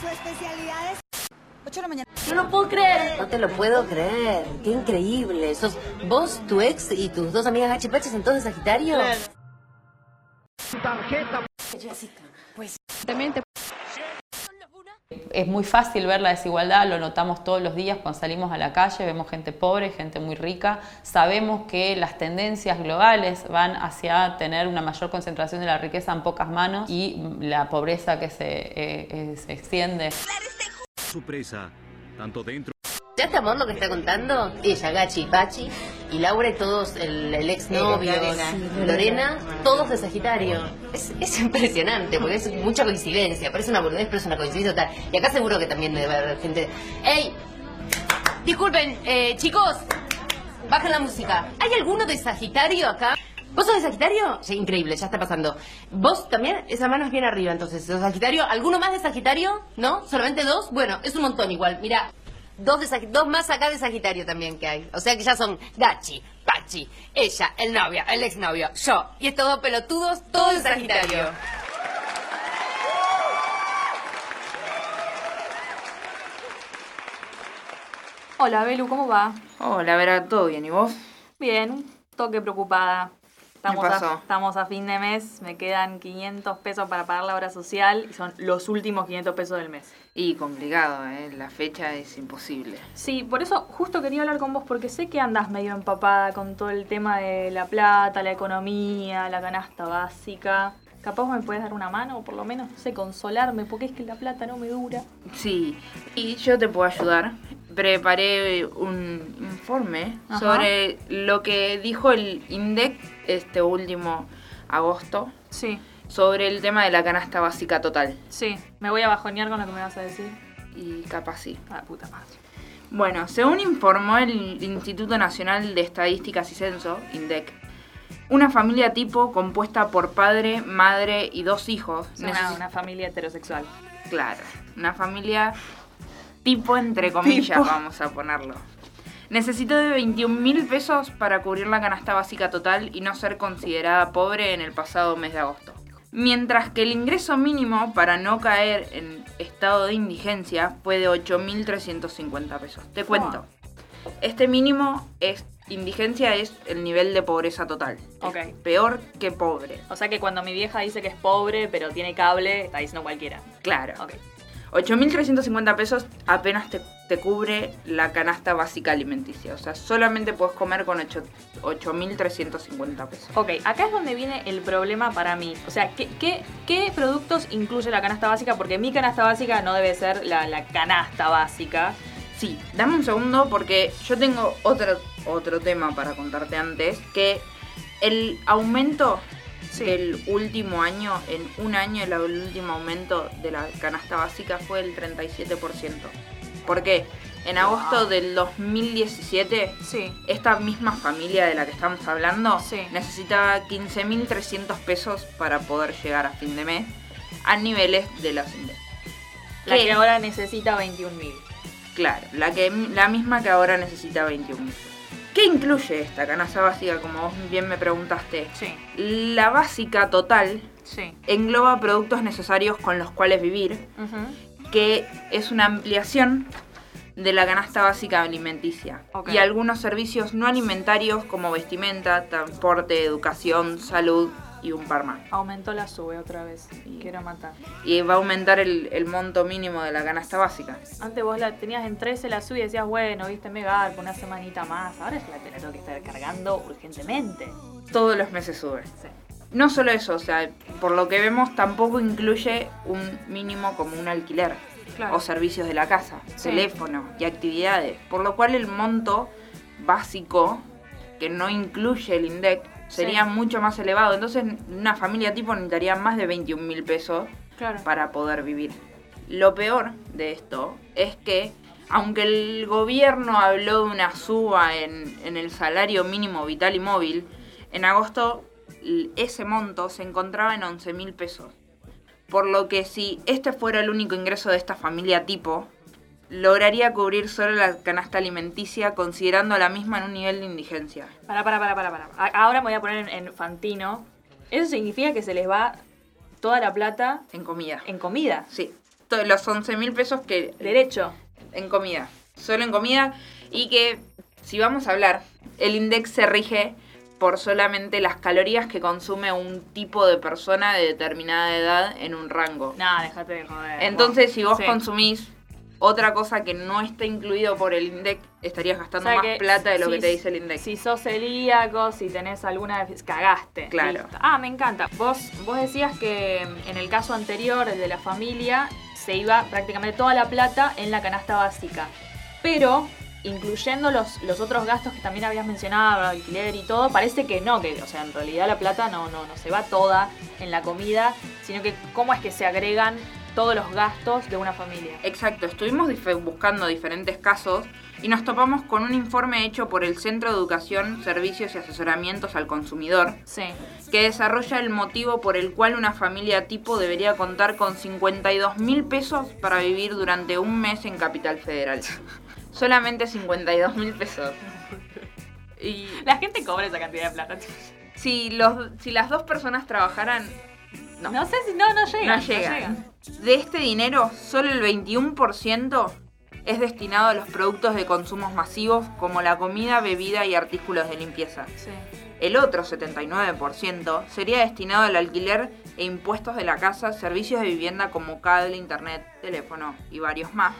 Su especialidad es 8 de la mañana. No lo puedo creer. No te lo puedo creer. Qué increíble. Sos vos, tu ex y tus dos amigas gachipaches en todo de Sagitario. Jessica, pues también te... Es muy fácil ver la desigualdad, lo notamos todos los días cuando salimos a la calle, vemos gente pobre, gente muy rica, sabemos que las tendencias globales van hacia tener una mayor concentración de la riqueza en pocas manos y la pobreza que se, eh, eh, se extiende. Su presa, tanto dentro ¿Ya este amor lo que está contando? Ella, Gachi y Pachi, y Laura y todos, el, el exnovio, Lorena. Lorena, todos de Sagitario. Es, es impresionante, porque es mucha coincidencia. Parece una boludez, pero es una coincidencia total. Y acá seguro que también debe haber gente... ¡Ey! Disculpen, eh, chicos, bajen la música. ¿Hay alguno de Sagitario acá? ¿Vos sos de Sagitario? Sí, increíble, ya está pasando. ¿Vos también? Esa mano es bien arriba, entonces. ¿Sos Sagitario? ¿Alguno más de Sagitario? ¿No? ¿Solamente dos? Bueno, es un montón igual. Mira, dos, de dos más acá de Sagitario también que hay. O sea que ya son Gachi, Pachi, ella, el novio, el exnovio, yo. Y estos dos pelotudos, todos de Sagitario. Hola, Belu, ¿cómo va? Hola, Vera, ¿todo bien? ¿Y vos? Bien, un toque preocupada. Estamos a, pasó? estamos a fin de mes, me quedan 500 pesos para pagar la obra social y son los últimos 500 pesos del mes. Y complicado, ¿eh? La fecha es imposible. Sí, por eso justo quería hablar con vos porque sé que andas medio empapada con todo el tema de la plata, la economía, la canasta básica. Capaz me puedes dar una mano o por lo menos, no sé, consolarme porque es que la plata no me dura. Sí, y yo te puedo ayudar. Preparé un informe Ajá. sobre lo que dijo el INDEC este último agosto Sí, sobre el tema de la canasta básica total. sí, me voy a bajonear con lo que me vas a decir. Y capaz sí. Ah, puta madre. Bueno, según informó el Instituto Nacional de Estadísticas y Censo, INDEC, una familia tipo compuesta por padre, madre y dos hijos. Una, una familia heterosexual. Claro, una familia tipo entre comillas, Tipo. vamos a ponerlo. Necesitó de 21 mil pesos para cubrir la canasta básica total y no ser considerada pobre en el pasado mes de agosto. Mientras que el ingreso mínimo para no caer en estado de indigencia fue de 8.350 pesos. Te cuento. Este mínimo es indigencia es el nivel de pobreza total. Ok. Es peor que pobre. O sea que cuando mi vieja dice que es pobre pero tiene cable, está diciendo cualquiera. Claro. Ok. 8.350 pesos apenas te, te cubre la canasta básica alimenticia. O sea, solamente puedes comer con ocho- 8.350 pesos. Ok, acá es donde viene el problema para mí. O sea, ¿qué, qué, qué productos incluye la canasta básica? Porque mi canasta básica no debe ser la, la canasta básica. Sí, dame un segundo porque yo tengo otro, otro tema para contarte antes. Que el aumento del último año, en un año el, último aumento de la canasta básica fue el 37%. ¿Por qué? En agosto del 2017 Sí. esta misma familia de la que estamos hablando Sí. necesitaba 15.300 pesos para poder llegar a fin de mes a niveles de INDEC. La ¿Qué? que ahora necesita 21 mil. Claro, la, que, la misma que ahora necesita 21 mil. ¿Qué incluye esta canasta básica, como vos bien me preguntaste? Sí, La básica total sí. engloba productos necesarios con los cuales vivir, que es una ampliación de la canasta básica alimenticia y algunos servicios no alimentarios como vestimenta, transporte, educación, salud y un par más. Aumentó la sube otra vez. Quiero matar. Y va a aumentar el, el monto mínimo de la canasta básica. Antes vos la tenías en 13 la sube y decías, bueno, viste, me garpo una semanita más. Ahora ya la la tengo que estar cargando urgentemente. Todos los meses sube. Sí. No solo eso, o sea, por lo que vemos tampoco incluye un mínimo como un alquiler Claro. o servicios de la casa, Sí. teléfono y actividades, por lo cual el monto básico que no incluye el INDEC sería Sí. mucho más elevado. Entonces una familia tipo necesitaría más de 21 mil pesos Claro. para poder vivir. Lo peor de esto es que, aunque el gobierno habló de una suba en, en el salario mínimo vital y móvil, en agosto ese monto se encontraba en 11 mil pesos. Por lo que si este fuera el único ingreso de esta familia tipo, lograría cubrir solo la canasta alimenticia considerando la misma en un nivel de indigencia. Para, para, para, para, para. A- Ahora me voy a poner en, en Fantino. Eso significa que se les va toda la plata En comida. en comida. Sí. los 11 mil pesos que Derecho. en comida, solo en comida, y que si vamos a hablar, el index se rige por solamente las calorías que consume un tipo de persona de determinada edad en un rango. Nah, déjate de joder. Entonces, si vos Sí. consumís otra cosa que no está incluido por el index, estarías gastando O sea más plata de lo si- que te dice el index. Si sos celíaco, si tenés alguna... Cagaste. Claro. Listo. Ah, me encanta. Vos, vos decías que en el caso anterior, el de la familia, se iba prácticamente toda la plata en la canasta básica. Pero, incluyendo los, los otros gastos que también habías mencionado, alquiler y todo, parece que no, que, o sea, en realidad la plata no, no, no se va toda en la comida, sino que cómo es que se agregan todos los gastos de una familia. Exacto, estuvimos dif- buscando diferentes casos y nos topamos con un informe hecho por el Centro de Educación, Servicios y Asesoramientos al Consumidor, Sí. que desarrolla el motivo por el cual una familia tipo debería contar con 52 mil pesos para vivir durante un mes en Capital Federal. Solamente 52 mil pesos. Y La gente cobra esa cantidad de plata. si, los, si las dos personas trabajaran, no, No sé si no, no llegan. no llegan. De este dinero, solo el 21% es destinado a los productos de consumos masivos como la comida, bebida y artículos de limpieza. Sí. El otro 79% sería destinado al alquiler e impuestos de la casa, servicios de vivienda como cable, internet, teléfono y varios más,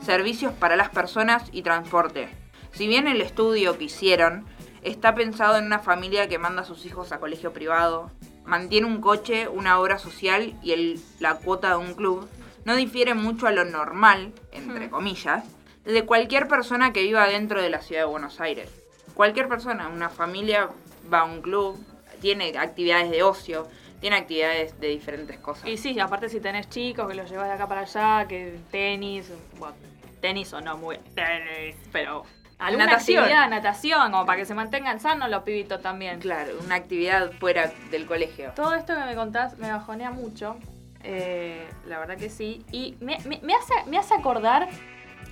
servicios para las personas y transporte. Si bien el estudio que hicieron está pensado en una familia que manda a sus hijos a colegio privado, mantiene un coche, una obra social y el- la cuota de un club, no difiere mucho a lo normal, entre comillas, de cualquier persona que viva dentro de la ciudad de Buenos Aires. Cualquier persona, una familia va a un club, tiene actividades de ocio, tiene actividades de diferentes cosas. Y sí, aparte si tenés chicos que los llevas de acá para allá, que tenis, bueno, tenis o no muy tenis, pero alguna Natación. actividad, natación, como para que se mantengan sanos los pibitos también. Claro, una actividad fuera del colegio. Todo esto que me contás me bajonea mucho, eh, la verdad que sí, y me, me- me hace, me hace acordar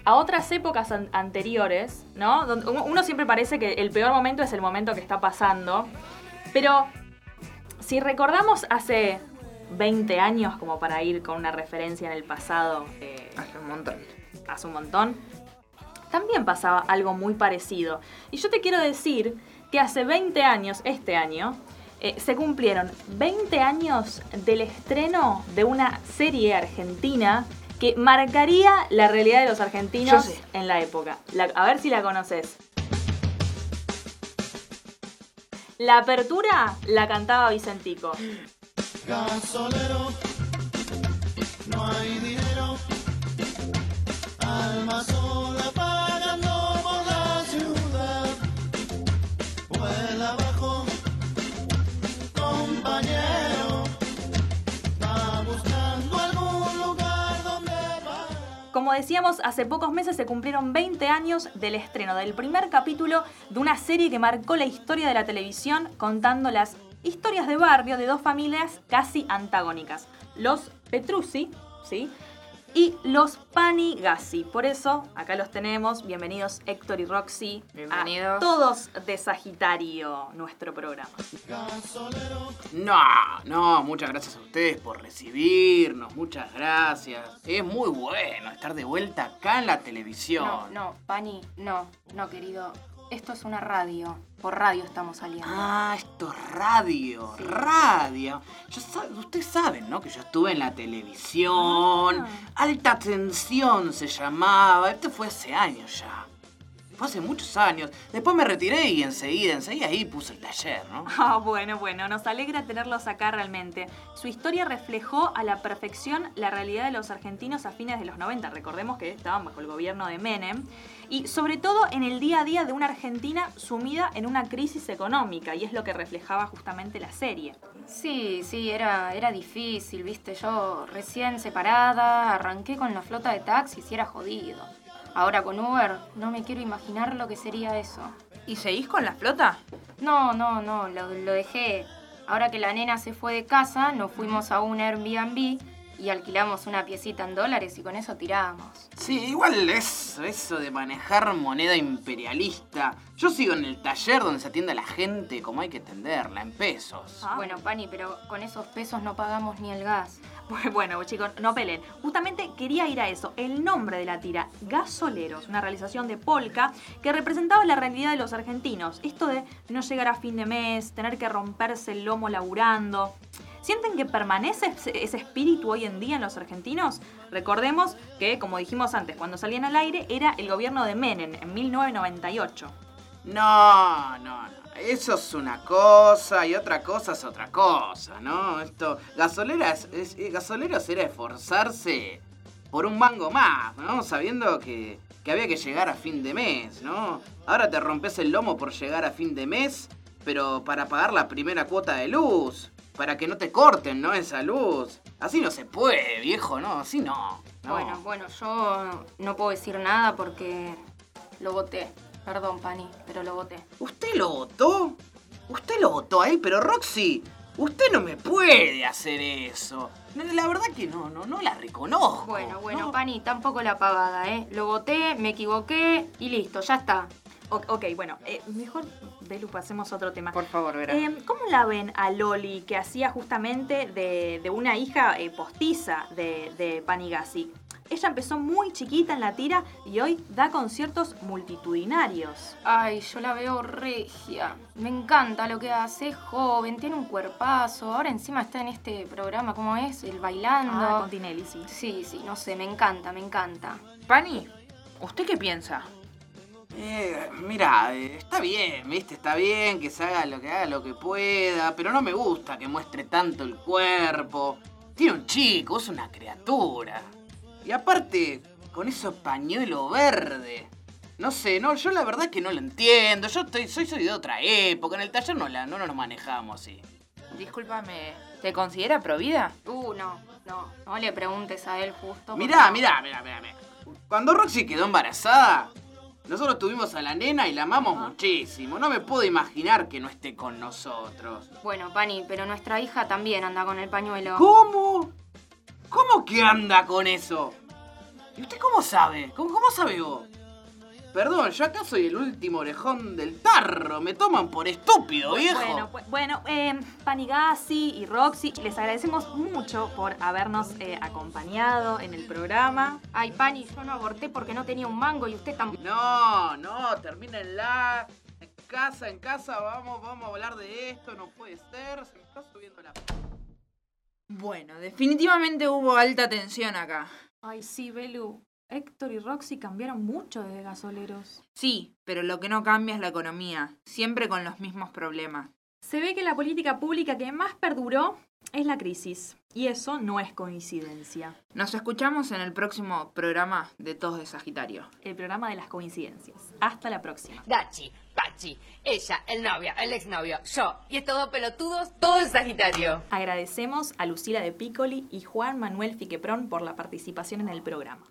a otras épocas an- anteriores, ¿no? Donde uno, uno siempre parece que el peor momento es el momento que está pasando, pero si recordamos hace 20 años, como para ir con una referencia en el pasado, eh, Hace un montón. hace un montón, también pasaba algo muy parecido. Y yo te quiero decir que hace 20 años, este año, eh, se cumplieron 20 años del estreno de una serie argentina que marcaría la realidad de los argentinos en la época. La- a ver si la conoces. La apertura la cantaba Vicentico. Como decíamos, hace pocos meses se cumplieron 20 años del estreno del primer capítulo de una serie que marcó la historia de la televisión contando las historias de barrio de dos familias casi antagónicas. Los Petrucci, ¿sí? Y los Panigasi. Por eso, acá los tenemos. Bienvenidos Héctor y Roxy. Bienvenidos. A todos de Sagitario, nuestro programa. No, no, muchas gracias a ustedes por recibirnos, muchas gracias. Es muy bueno estar de vuelta acá en la televisión. No, no, Pani, no, no, querido. Esto es una radio. Por radio estamos saliendo. Ah, esto es radio, radio. Ustedes saben, ¿no? Que yo estuve en la televisión. Alta tensión se llamaba. Esto fue hace años ya. Fue hace muchos años. Después me retiré y enseguida, enseguida ahí puse el taller, ¿no? Ah, bueno, bueno, nos alegra tenerlos acá realmente. Su historia reflejó a la perfección la realidad de los argentinos a fines de los 90. Recordemos que estaban bajo el gobierno de Menem. Y sobre todo en el día a día de una Argentina sumida en una crisis económica. Y es lo que reflejaba justamente la serie. Sí, sí, era, era difícil, viste. Yo recién separada, arranqué con la flota de taxis y era jodido. Ahora con Uber, no me quiero imaginar lo que sería eso. ¿Y seguís con la flota? No, no, no, lo, lo dejé. Ahora que la nena se fue de casa, nos fuimos a un Airbnb y alquilamos una piecita en dólares y con eso tirábamos. Sí, igual eso, eso de manejar moneda imperialista. Yo sigo en el taller donde se atiende a la gente como hay que atenderla, en pesos. Ah. Bueno, Pani, pero con esos pesos no pagamos ni el gas. Bueno, chicos, no peleen. Justamente quería ir a eso. El nombre de la tira, Gasoleros, una realización de Polka que representaba la realidad de los argentinos. Esto de no llegar a fin de mes, tener que romperse el lomo laburando. ¿Sienten que permanece ese espíritu hoy en día en los argentinos? Recordemos que, como dijimos antes, cuando salían al aire era el gobierno de Menem en 1998. No, no, no. Eso es una cosa y otra cosa es otra cosa, ¿no? Esto, gasoleras, es, eh, gasoleros era esforzarse por un mango más, ¿no? Sabiendo que, que había que llegar a fin de mes, ¿no? Ahora te rompes el lomo por llegar a fin de mes, pero para pagar la primera cuota de luz, para que no te corten, ¿no? Esa luz. Así no se puede, viejo, ¿no? Así no. Bueno, bueno, yo no puedo decir nada porque lo voté. Perdón, Pani, pero lo voté. ¿Usted lo votó? Usted lo votó a él, pero Roxy, usted no me puede hacer eso. No, La verdad que no, no, no la reconozco. Bueno, bueno, ¿no? Pani, tampoco la pagada, ¿eh? Lo voté, me equivoqué y listo, ya está. O- ok, bueno, eh, mejor, Belu, pasemos a otro tema. Por favor, Vera. Eh, ¿Cómo la ven a Loli, que hacía justamente de, de una hija eh, postiza de, de Panigasi? Ella empezó muy chiquita en la tira y hoy da conciertos multitudinarios. Ay, yo la veo regia. Me encanta lo que hace, es joven, tiene un cuerpazo. Ahora encima está en este programa, ¿cómo es? El bailando. Ah, con Tinelli, sí. Sí, sí, no sé, me encanta, me encanta. Pani, ¿usted qué piensa? Eh, mira, eh, está bien, ¿viste? Está bien que se haga lo que haga, lo que pueda, pero no me gusta que muestre tanto el cuerpo. Tiene un chico, es una criatura. Y aparte, con ese pañuelo verde. No sé, no, yo la verdad que no lo entiendo. Yo estoy, soy, soy de otra época. En el taller no, la, no nos manejamos así. Discúlpame, ¿te considera provida? Uh, no, no, no le preguntes a él justo. Mirá, porque- mirá, mirá, mirá, mirá. Cuando Roxy quedó embarazada, nosotros tuvimos a la nena y la amamos muchísimo. No me puedo imaginar que no esté con nosotros. Bueno, Pani, pero nuestra hija también anda con el pañuelo. ¿Cómo? ¿Cómo que anda con eso? ¿Y usted cómo sabe? ¿Cómo, cómo sabe vos? Perdón, yo acá soy el último orejón del tarro. Me toman por estúpido, viejo. Bueno, pues- bueno eh, Panigasi y Roxy, les agradecemos mucho por habernos eh, acompañado en el programa. Ay, Pani, yo no aborté porque no tenía un mango y usted tampoco. No, no, termínenla. En casa, en casa, vamos, vamos a hablar de esto. No puede ser. Se me está subiendo la... Bueno, definitivamente hubo alta tensión acá. Ay, sí, Belu. Héctor y Roxy cambiaron mucho desde gasoleros. Sí, pero lo que no cambia es la economía, siempre con los mismos problemas. Se ve que la política pública que más perduró es la crisis. Y eso no es coincidencia. Nos escuchamos en el próximo programa de Todos de Sagitario. El programa de las coincidencias. Hasta la próxima. Dachi, Pachi, ella, el novio, el exnovio, yo y estos dos pelotudos, todo en Sagitario. Agradecemos a Lucila de Piccoli y Juan Manuel Fiqueprón por la participación en el programa.